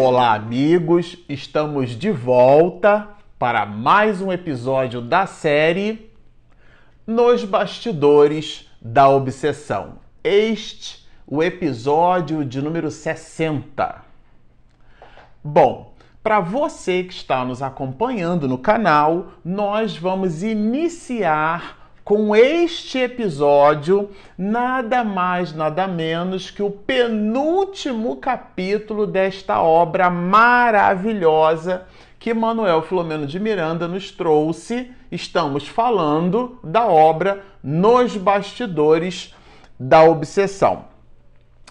Olá, amigos! Estamos de volta para mais um episódio da série Nos Bastidores da Obsessão. Este, o episódio de número 60. Bom, para você que está nos acompanhando no canal, nós vamos iniciar com este episódio, nada mais, nada menos que o penúltimo capítulo desta obra maravilhosa que Manuel Filomeno de Miranda nos trouxe. Estamos falando da obra Nos Bastidores da Obsessão.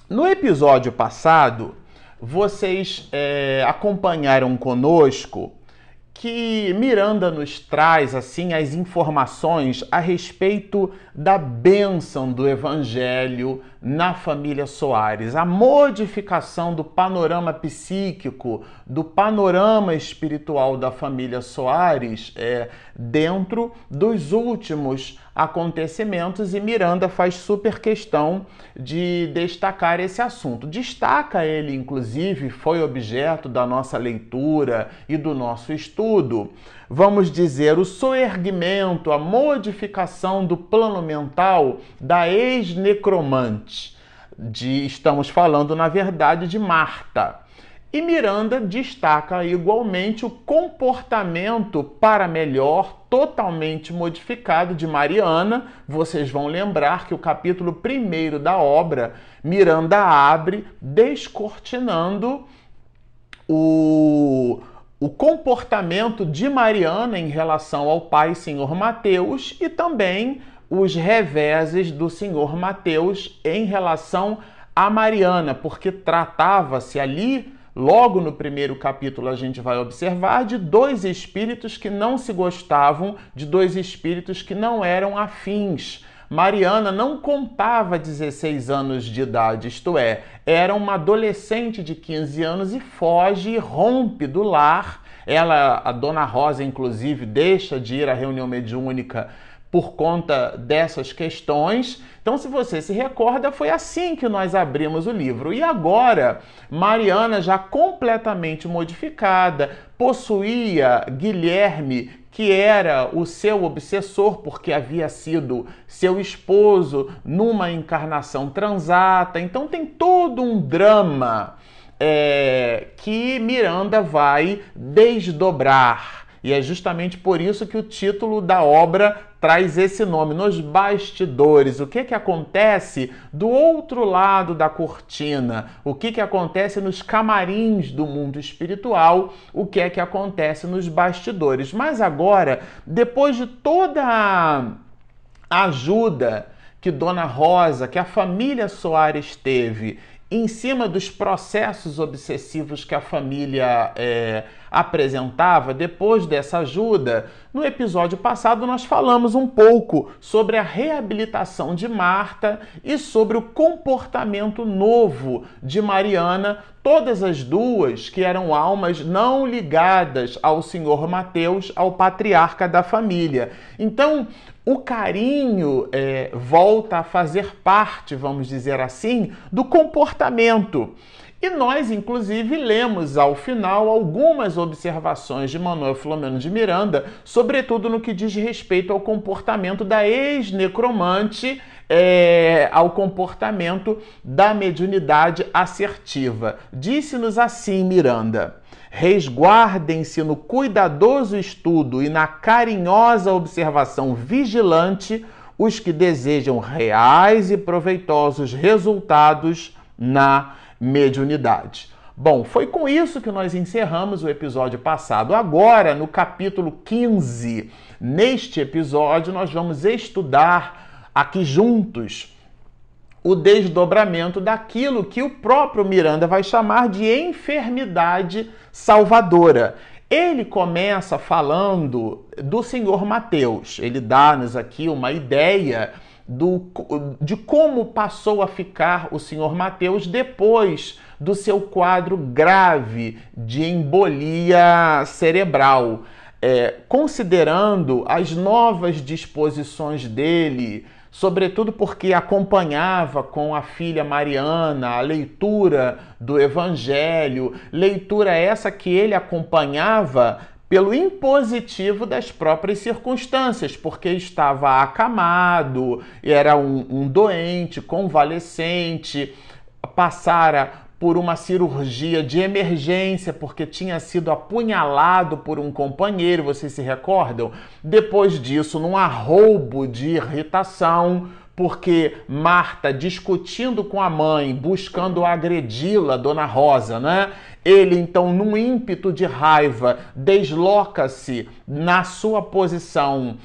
No episódio passado, vocês é, acompanharam conosco que Miranda nos traz assim as informações a respeito da bênção do evangelho na família Soares, a modificação do panorama psíquico, do panorama espiritual da família Soares é, dentro dos últimos acontecimentos e Miranda faz super questão de destacar esse assunto. Destaca ele, inclusive, foi objeto da nossa leitura e do nosso estudo. Vamos dizer, o soerguimento, a modificação do plano mental da ex-necromante. De, estamos falando, na verdade, de Marta. E Miranda destaca igualmente o comportamento para melhor totalmente modificado de Mariana. Vocês vão lembrar que o capítulo primeiro da obra, Miranda abre descortinando o, o comportamento de Mariana em relação ao pai Senhor Mateus e também os reveses do Senhor Mateus em relação a Mariana, porque tratava-se ali Logo no primeiro capítulo, a gente vai observar de dois espíritos que não se gostavam, de dois espíritos que não eram afins. Mariana não contava 16 anos de idade, isto é, era uma adolescente de 15 anos e foge e rompe do lar. Ela, a dona Rosa, inclusive, deixa de ir à reunião mediúnica por conta dessas questões. Então, se você se recorda, foi assim que nós abrimos o livro. E agora, Mariana, já completamente modificada, possuía Guilherme, que era o seu obsessor, porque havia sido seu esposo numa encarnação transata. Então, tem todo um drama é, que Miranda vai desdobrar. E é justamente por isso que o título da obra traz esse nome, nos bastidores. O que, que acontece do outro lado da cortina? O que, que acontece nos camarins do mundo espiritual? O que é que acontece nos bastidores? Mas agora, depois de toda a ajuda que Dona Rosa, que a família Soares teve em cima dos processos obsessivos que a família é, apresentava, depois dessa ajuda, no episódio passado nós falamos um pouco sobre a reabilitação de Marta e sobre o comportamento novo de Mariana, todas as duas que eram almas não ligadas ao Senhor Mateus, ao patriarca da família. Então, o carinho é, volta a fazer parte, vamos dizer assim, do comportamento. E nós, inclusive, lemos ao final algumas observações de Manuel Filomeno de Miranda, sobretudo no que diz respeito ao comportamento da ex-necromante, é, ao comportamento da mediunidade assertiva. Disse-nos assim Miranda. Resguardem-se no cuidadoso estudo e na carinhosa observação vigilante os que desejam reais e proveitosos resultados na mediunidade. Bom, foi com isso que nós encerramos o episódio passado. Agora, no capítulo 15, neste episódio, nós vamos estudar aqui juntos o desdobramento daquilo que o próprio Miranda vai chamar de enfermidade salvadora. Ele começa falando do Senhor Mateus. Ele dá-nos aqui uma ideia do, de como passou a ficar o Senhor Mateus depois do seu quadro grave de embolia cerebral. É, considerando as novas disposições dele sobretudo porque acompanhava com a filha Mariana a leitura do Evangelho, leitura essa que ele acompanhava pelo impositivo das próprias circunstâncias, porque estava acamado, era um, um doente, convalescente, passara por uma cirurgia de emergência porque tinha sido apunhalado por um companheiro, vocês se recordam? Depois disso, num arroubo de irritação, porque Marta discutindo com a mãe, buscando agredi-la, Dona Rosa, né? Ele então, num ímpeto de raiva, desloca-se na sua posição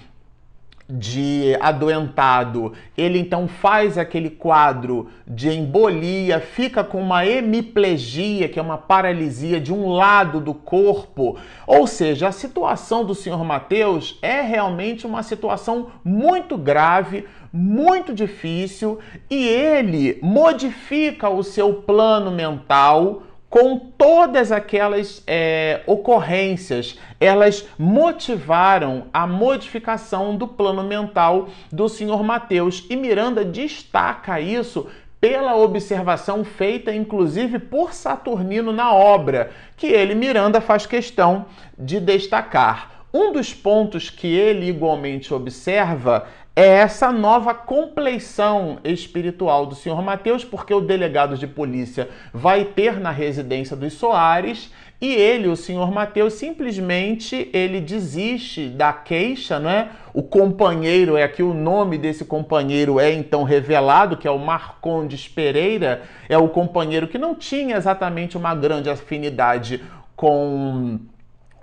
de adoentado, ele então faz aquele quadro de embolia, fica com uma hemiplegia, que é uma paralisia de um lado do corpo. Ou seja, a situação do senhor Mateus é realmente uma situação muito grave, muito difícil, e ele modifica o seu plano mental com todas aquelas é, ocorrências, elas motivaram a modificação do plano mental do senhor Mateus. E Miranda destaca isso pela observação feita inclusive por Saturnino na obra, que ele, Miranda, faz questão de destacar. Um dos pontos que ele igualmente observa é essa nova compleição espiritual do senhor Mateus, porque o delegado de polícia vai ter na residência dos Soares e ele, o senhor Mateus, simplesmente ele desiste da queixa, né? O companheiro é aqui o nome desse companheiro é então revelado, que é o Marcondes Pereira, é o companheiro que não tinha exatamente uma grande afinidade com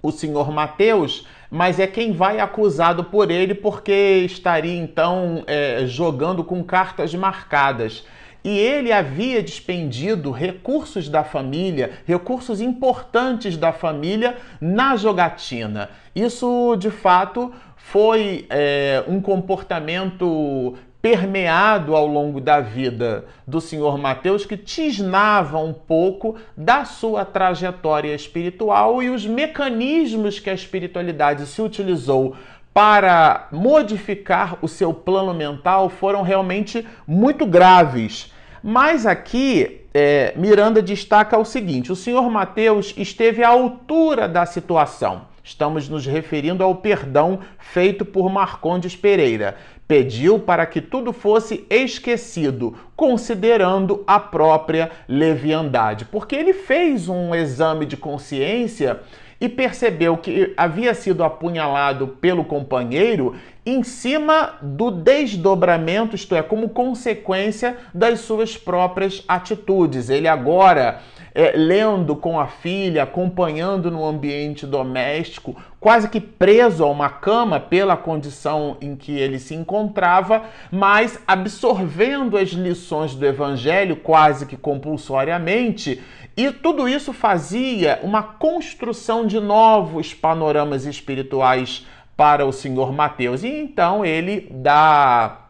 o senhor Mateus, mas é quem vai acusado por ele porque estaria então é, jogando com cartas marcadas. E ele havia despendido recursos da família, recursos importantes da família na jogatina. Isso de fato foi é, um comportamento permeado ao longo da vida do senhor Mateus que tisnava um pouco da sua trajetória espiritual e os mecanismos que a espiritualidade se utilizou para modificar o seu plano mental foram realmente muito graves. Mas aqui é, Miranda destaca o seguinte: o senhor Mateus esteve à altura da situação. Estamos nos referindo ao perdão feito por Marcondes Pereira. Pediu para que tudo fosse esquecido, considerando a própria leviandade, porque ele fez um exame de consciência e percebeu que havia sido apunhalado pelo companheiro em cima do desdobramento, isto é, como consequência das suas próprias atitudes. Ele agora é, lendo com a filha, acompanhando no ambiente doméstico, quase que preso a uma cama pela condição em que ele se encontrava, mas absorvendo as lições do Evangelho quase que compulsoriamente. E tudo isso fazia uma construção de novos panoramas espirituais para o senhor Mateus. E então ele dá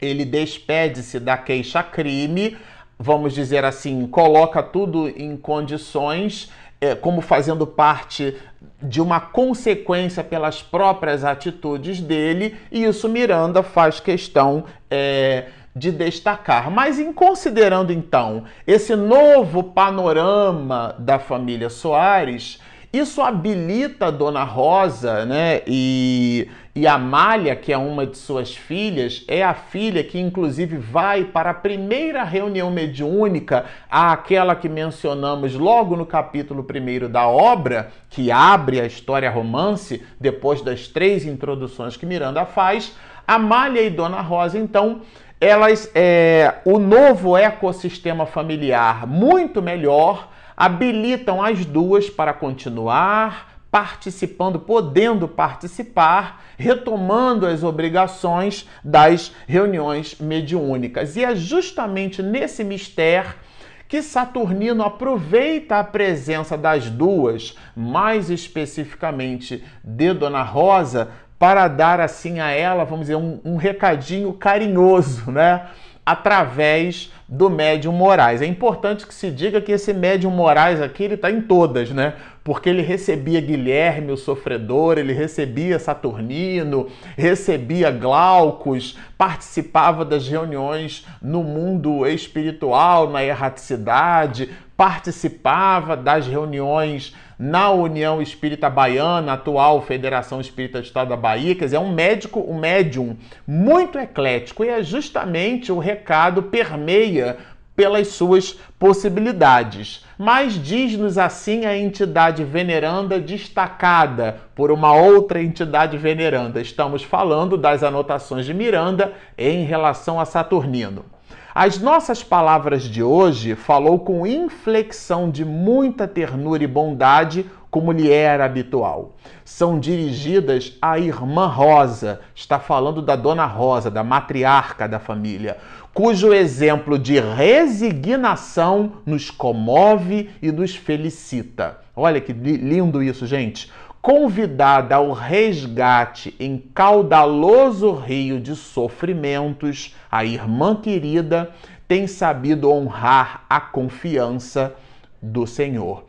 ele despede-se da queixa-crime vamos dizer assim, coloca tudo em condições é, como fazendo parte de uma consequência pelas próprias atitudes dele, e isso Miranda faz questão é, de destacar. Mas em considerando então esse novo panorama da família Soares, isso habilita a Dona Rosa, né? E, e a Malha, que é uma de suas filhas, é a filha que inclusive vai para a primeira reunião mediúnica, aquela que mencionamos logo no capítulo 1 da obra, que abre a história romance, depois das três introduções que Miranda faz. Amália e Dona Rosa, então, elas, é, o novo ecossistema familiar muito melhor habilitam as duas para continuar participando, podendo participar, retomando as obrigações das reuniões mediúnicas. E é justamente nesse mistério que Saturnino aproveita a presença das duas, mais especificamente de Dona Rosa, para dar assim a ela, vamos dizer, um, um recadinho carinhoso, né? através do médium Moraes. É importante que se diga que esse médium Moraes aqui ele está em todas, né? Porque ele recebia Guilherme, o sofredor, ele recebia Saturnino, recebia Glaucus, participava das reuniões no mundo espiritual, na erraticidade, participava das reuniões na União Espírita Baiana, atual Federação Espírita do Estado da Bahia, quer dizer, é um médico, um médium muito eclético. E é justamente o recado permeia pelas suas possibilidades. Mas diz-nos assim a entidade veneranda destacada por uma outra entidade veneranda. Estamos falando das anotações de Miranda em relação a Saturnino. As nossas palavras de hoje falou com inflexão de muita ternura e bondade, como lhe era habitual. São dirigidas à irmã Rosa, está falando da dona Rosa, da matriarca da família, cujo exemplo de resignação nos comove e nos felicita. Olha que lindo isso, gente convidada ao resgate em caudaloso rio de sofrimentos, a irmã querida tem sabido honrar a confiança do Senhor.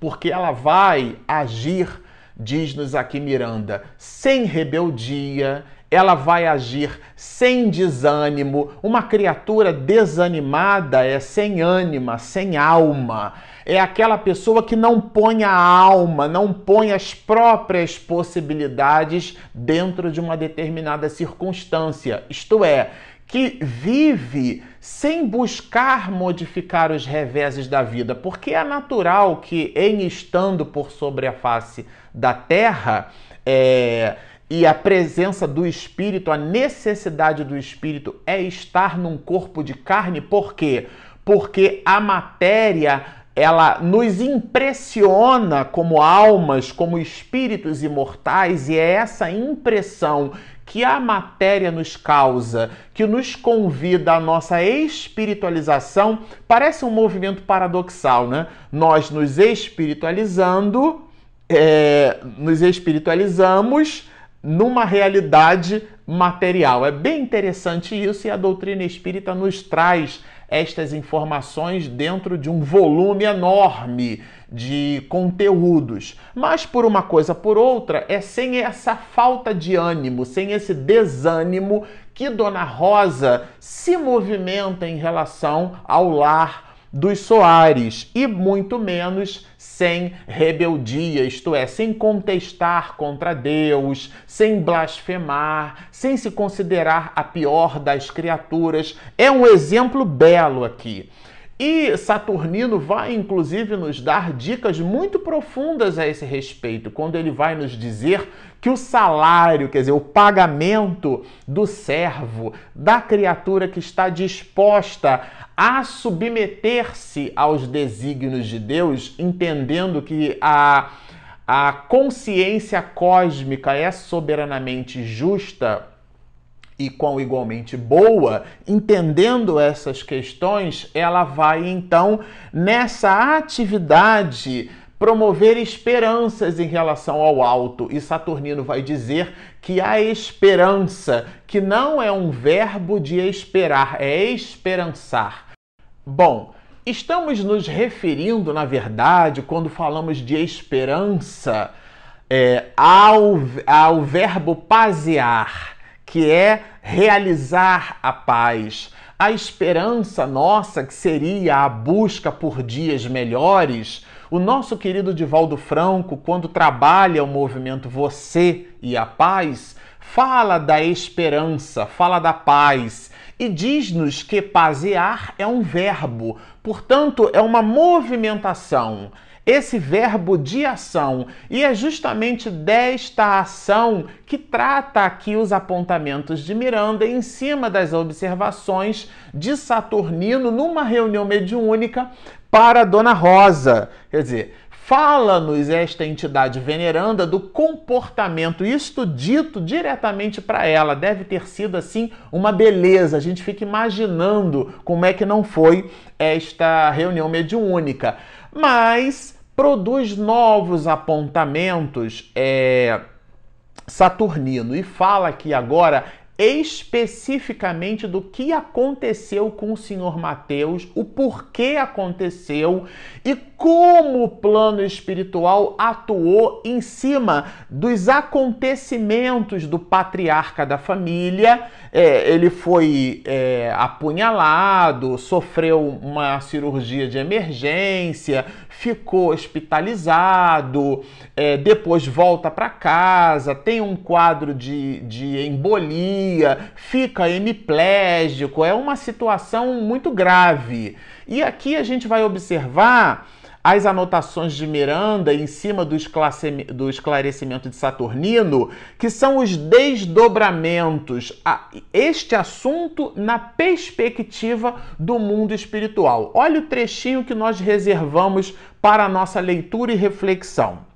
Porque ela vai agir, diz-nos aqui Miranda, sem rebeldia, ela vai agir sem desânimo. Uma criatura desanimada é sem ânima, sem alma é aquela pessoa que não põe a alma, não põe as próprias possibilidades dentro de uma determinada circunstância. Isto é, que vive sem buscar modificar os reveses da vida, porque é natural que, em estando por sobre a face da terra, é, e a presença do espírito, a necessidade do espírito é estar num corpo de carne, por quê? Porque a matéria ela nos impressiona como almas, como espíritos imortais, e é essa impressão que a matéria nos causa, que nos convida à nossa espiritualização, parece um movimento paradoxal, né? Nós nos espiritualizando, é, nos espiritualizamos numa realidade material. É bem interessante isso e a doutrina espírita nos traz estas informações dentro de um volume enorme de conteúdos. Mas por uma coisa por outra, é sem essa falta de ânimo, sem esse desânimo que Dona Rosa se movimenta em relação ao lar dos Soares e muito menos sem rebeldia, isto é, sem contestar contra Deus, sem blasfemar, sem se considerar a pior das criaturas. É um exemplo belo aqui. E Saturnino vai inclusive nos dar dicas muito profundas a esse respeito, quando ele vai nos dizer que o salário, quer dizer, o pagamento do servo, da criatura que está disposta a submeter-se aos desígnios de Deus, entendendo que a, a consciência cósmica é soberanamente justa e quão igualmente boa, entendendo essas questões, ela vai então nessa atividade promover esperanças em relação ao alto. E Saturnino vai dizer que a esperança, que não é um verbo de esperar, é esperançar. Bom, estamos nos referindo, na verdade, quando falamos de esperança, é, ao, ao verbo pasear que é realizar a paz. A esperança nossa, que seria a busca por dias melhores, o nosso querido Divaldo Franco, quando trabalha o movimento Você e a Paz, fala da esperança, fala da paz e diz-nos que pasear é um verbo, portanto, é uma movimentação esse verbo de ação. E é justamente desta ação que trata aqui os apontamentos de Miranda em cima das observações de Saturnino numa reunião mediúnica para Dona Rosa. Quer dizer, fala-nos esta entidade veneranda do comportamento, isto dito diretamente para ela. Deve ter sido assim uma beleza. A gente fica imaginando como é que não foi esta reunião mediúnica mas produz novos apontamentos é, Saturnino. E fala aqui agora especificamente do que aconteceu com o senhor Mateus, o porquê aconteceu e como o plano espiritual atuou em cima dos acontecimentos do patriarca da família. É, ele foi é, apunhalado, sofreu uma cirurgia de emergência, ficou hospitalizado, é, depois volta para casa, tem um quadro de, de embolia, fica hemiplégico. É uma situação muito grave. E aqui a gente vai observar as anotações de Miranda em cima do, do esclarecimento de Saturnino, que são os desdobramentos a este assunto na perspectiva do mundo espiritual. Olha o trechinho que nós reservamos para a nossa leitura e reflexão.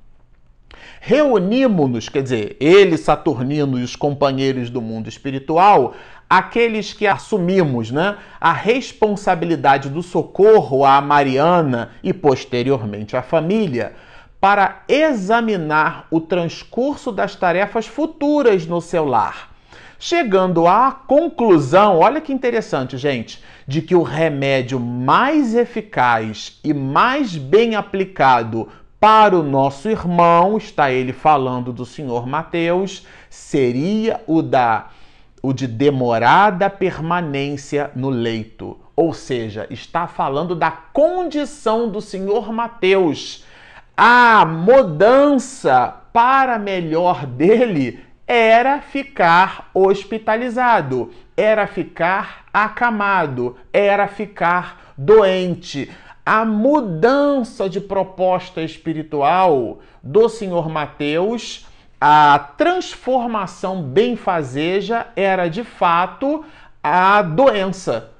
Reunimos-nos, quer dizer, ele, Saturnino e os companheiros do mundo espiritual, aqueles que assumimos né, a responsabilidade do socorro à Mariana e posteriormente à família, para examinar o transcurso das tarefas futuras no seu lar. Chegando à conclusão, olha que interessante, gente, de que o remédio mais eficaz e mais bem aplicado para o nosso irmão, está ele falando do senhor Mateus, seria o da o de demorada permanência no leito. Ou seja, está falando da condição do senhor Mateus. A mudança para melhor dele era ficar hospitalizado, era ficar acamado, era ficar doente. A mudança de proposta espiritual do senhor Mateus a transformação benfazeja era de fato a doença.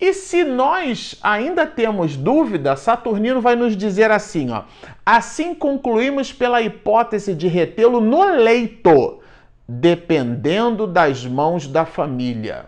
E se nós ainda temos dúvida, Saturnino vai nos dizer assim, ó: assim concluímos pela hipótese de retê-lo no leito, dependendo das mãos da família.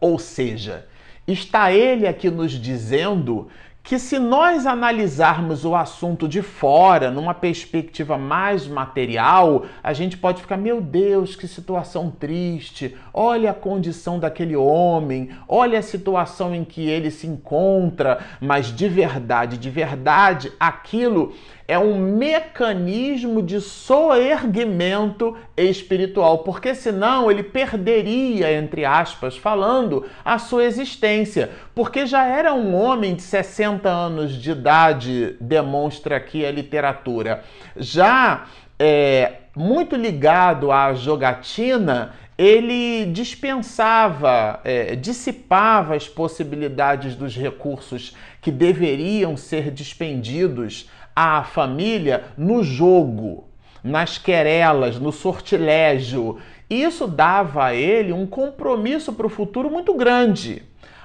Ou seja, está ele aqui nos dizendo que se nós analisarmos o assunto de fora, numa perspectiva mais material, a gente pode ficar, meu Deus, que situação triste. Olha a condição daquele homem, olha a situação em que ele se encontra, mas de verdade, de verdade, aquilo é um mecanismo de soerguimento espiritual, porque senão ele perderia, entre aspas, falando, a sua existência, porque já era um homem de 60 anos de idade, demonstra aqui a literatura. Já é, muito ligado à jogatina, ele dispensava, é, dissipava as possibilidades dos recursos que deveriam ser dispendidos a família no jogo, nas querelas, no sortilégio. Isso dava a ele um compromisso para o futuro muito grande.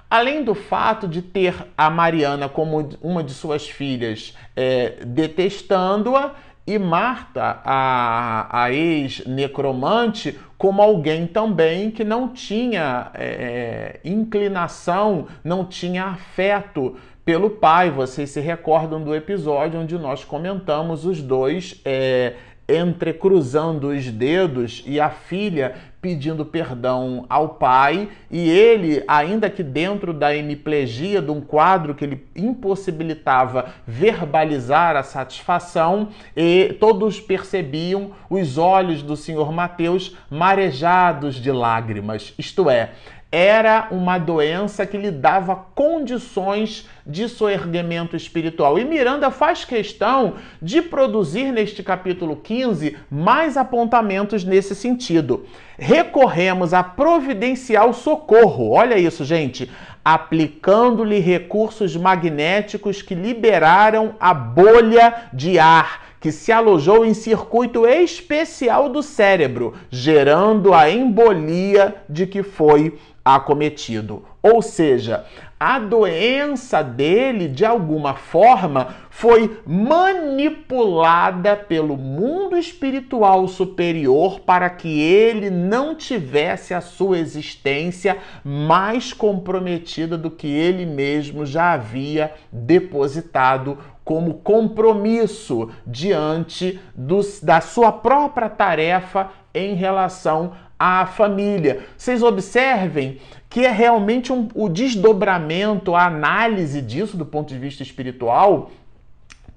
Além do fato de ter a Mariana como uma de suas filhas é, detestando-a e Marta, a, a ex-necromante, como alguém também que não tinha é, é inclinação, não tinha afeto pelo pai. Vocês se recordam do episódio onde nós comentamos os dois é, entrecruzando os dedos e a filha pedindo perdão ao pai e ele, ainda que dentro da hemiplegia de um quadro que ele impossibilitava verbalizar a satisfação, e todos percebiam os olhos do senhor Mateus marejados de lágrimas. Isto é, era uma doença que lhe dava condições de soerguimento espiritual. E Miranda faz questão de produzir neste capítulo 15 mais apontamentos nesse sentido. Recorremos a providencial socorro. Olha isso, gente. Aplicando-lhe recursos magnéticos que liberaram a bolha de ar que se alojou em circuito especial do cérebro, gerando a embolia de que foi acometido. Ou seja, a doença dele, de alguma forma, foi manipulada pelo mundo espiritual superior para que ele não tivesse a sua existência mais comprometida do que ele mesmo já havia depositado como compromisso diante dos, da sua própria tarefa em relação à família. Vocês observem que é realmente um, o desdobramento, a análise disso do ponto de vista espiritual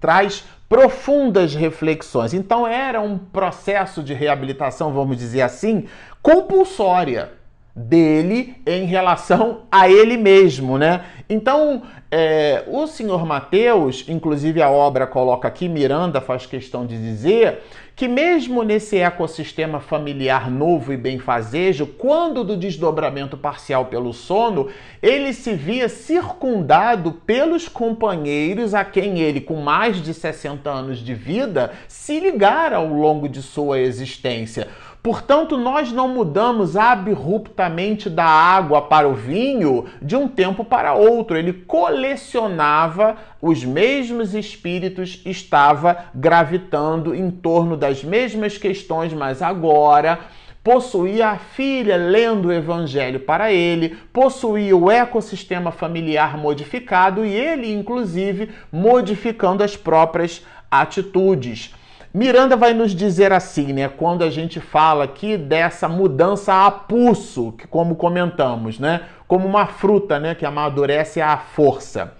traz profundas reflexões. Então era um processo de reabilitação, vamos dizer assim, compulsória dele em relação a ele mesmo, né? Então, é, o senhor Mateus, inclusive a obra coloca aqui, Miranda faz questão de dizer que mesmo nesse ecossistema familiar novo e benfazejo, quando do desdobramento parcial pelo sono, ele se via circundado pelos companheiros a quem ele, com mais de 60 anos de vida, se ligara ao longo de sua existência. Portanto, nós não mudamos abruptamente da água para o vinho de um tempo para outro. Ele colecionava os mesmos espíritos, estava gravitando em torno das mesmas questões, mas agora possuía a filha lendo o evangelho para ele, possuía o ecossistema familiar modificado e ele, inclusive, modificando as próprias atitudes. Miranda vai nos dizer assim, né, quando a gente fala aqui dessa mudança a pulso, que como comentamos, né, como uma fruta, né, que amadurece à força.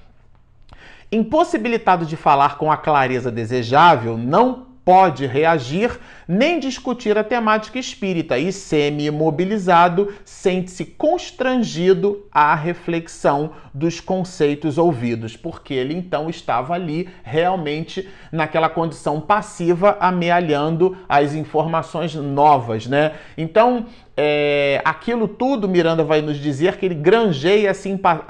Impossibilitado de falar com a clareza desejável, não pode reagir nem discutir a temática espírita e, semi-imobilizado, sente-se constrangido à reflexão dos conceitos ouvidos, porque ele então estava ali realmente naquela condição passiva, amealhando as informações novas, né? Então, é, aquilo tudo, Miranda vai nos dizer que ele granjeia simpa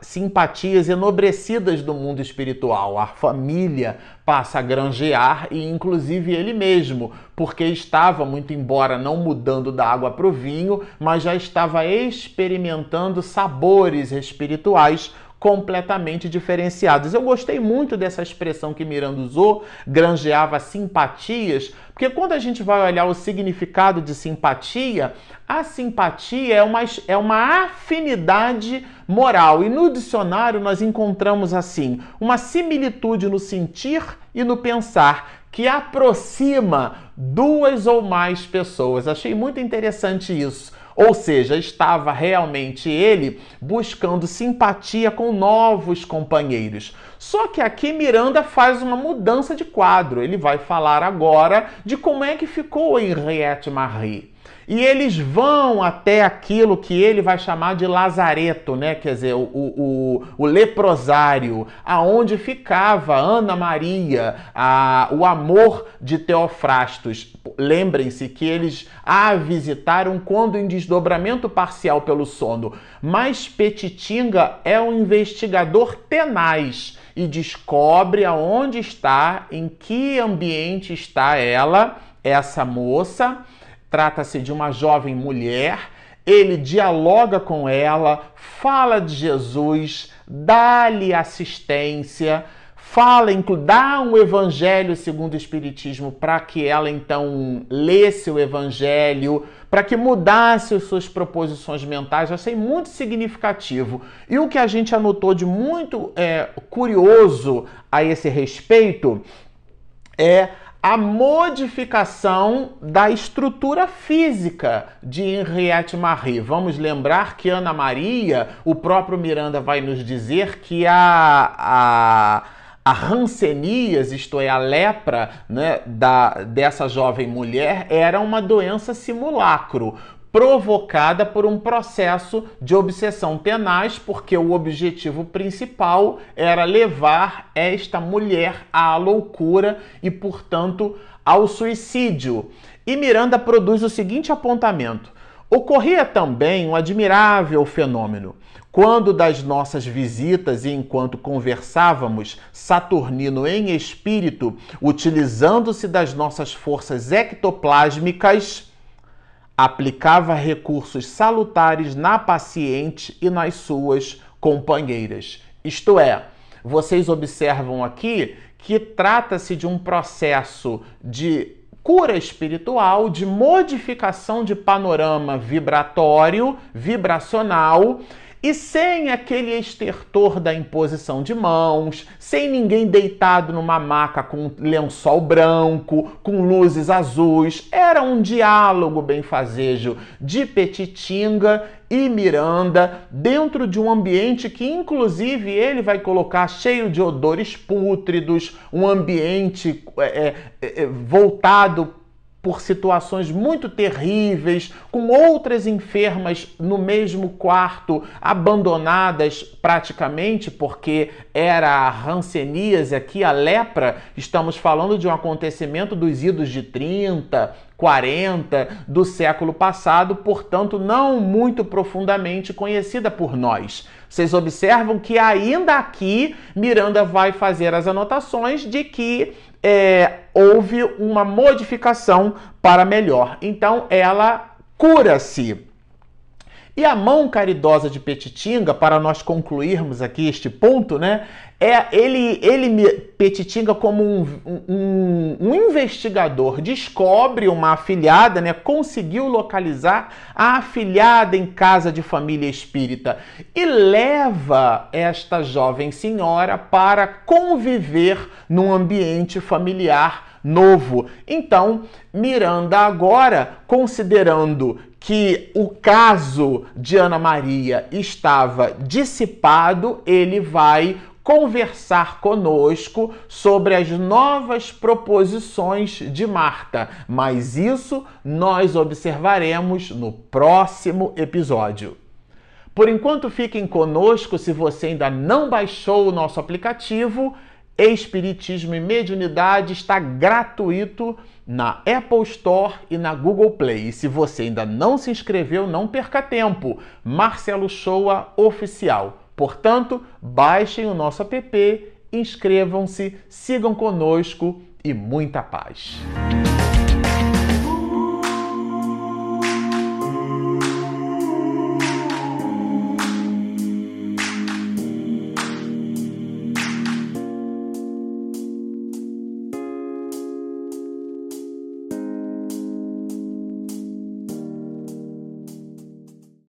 simpatias enobrecidas do mundo espiritual. A família passa a granjear e, inclusive, ele mesmo, porque estava, muito embora não mudando da água para o vinho, mas já estava experimentando sabores espirituais completamente diferenciados. Eu gostei muito dessa expressão que Miranda usou, granjeava simpatias, porque quando a gente vai olhar o significado de simpatia, a simpatia é uma, é uma afinidade moral. E no dicionário nós encontramos assim: uma similitude no sentir e no pensar que aproxima duas ou mais pessoas. Achei muito interessante isso. Ou seja, estava realmente ele buscando simpatia com novos companheiros. Só que aqui Miranda faz uma mudança de quadro. Ele vai falar agora de como é que ficou Henriette Marie. E eles vão até aquilo que ele vai chamar de Lazareto, né? Quer dizer, o, o, o leprosário, aonde ficava Ana Maria, a, o amor de Teofrastos. Lembrem-se que eles a visitaram quando em desdobramento parcial pelo sono. Mas Petitinga é um investigador tenaz e descobre aonde está, em que ambiente está ela, essa moça Trata-se de uma jovem mulher. Ele dialoga com ela, fala de Jesus, dá-lhe assistência, fala, dá um evangelho segundo o Espiritismo para que ela então lesse o evangelho, para que mudasse as suas proposições mentais. Eu achei muito significativo. E o que a gente anotou de muito é, curioso a esse respeito é a modificação da estrutura física de Henriette Marie. Vamos lembrar que Ana Maria, o próprio Miranda vai nos dizer que a, a a rancenias, isto é, a lepra né, da, dessa jovem mulher, era uma doença simulacro provocada por um processo de obsessão tenaz, porque o objetivo principal era levar esta mulher à loucura e, portanto, ao suicídio. E Miranda produz o seguinte apontamento: ocorria também um admirável fenômeno. Quando das nossas visitas e enquanto conversávamos, Saturnino em espírito, utilizando-se das nossas forças ectoplásmicas, aplicava recursos salutares na paciente e nas suas companheiras. Isto é, vocês observam aqui que trata-se de um processo de cura espiritual, de modificação de panorama vibratório, vibracional e sem aquele estertor da imposição de mãos, sem ninguém deitado numa maca com lençol branco, com luzes azuis. Era um diálogo benfazejo de Petitinga e Miranda dentro de um ambiente que, inclusive, ele vai colocar cheio de odores pútridos, um ambiente é, é, é voltado por situações muito terríveis, com outras enfermas no mesmo quarto, abandonadas praticamente, porque era a ranceníase aqui, a lepra. Estamos falando de um acontecimento dos idos de 30, 40 do século passado, portanto, não muito profundamente conhecida por nós. Vocês observam que ainda aqui Miranda vai fazer as anotações de que é, houve uma modificação para melhor. Então ela cura-se. E a mão caridosa de Petitinga, para nós concluirmos aqui este ponto, né? É ele, ele Petitinga como um, um, um investigador descobre uma afilhada, né? Conseguiu localizar a afilhada em casa de família espírita e leva esta jovem senhora para conviver num ambiente familiar novo. Então, Miranda agora, considerando que o caso de Ana Maria estava dissipado, ele vai conversar conosco sobre as novas proposições de Marta, mas isso nós observaremos no próximo episódio. Por enquanto, fiquem conosco se você ainda não baixou o nosso aplicativo. Espiritismo e Mediunidade está gratuito na Apple Store e na Google Play. E se você ainda não se inscreveu, não perca tempo. Marcelo Shoa Oficial. Portanto, baixem o nosso app, inscrevam-se, sigam conosco e muita paz.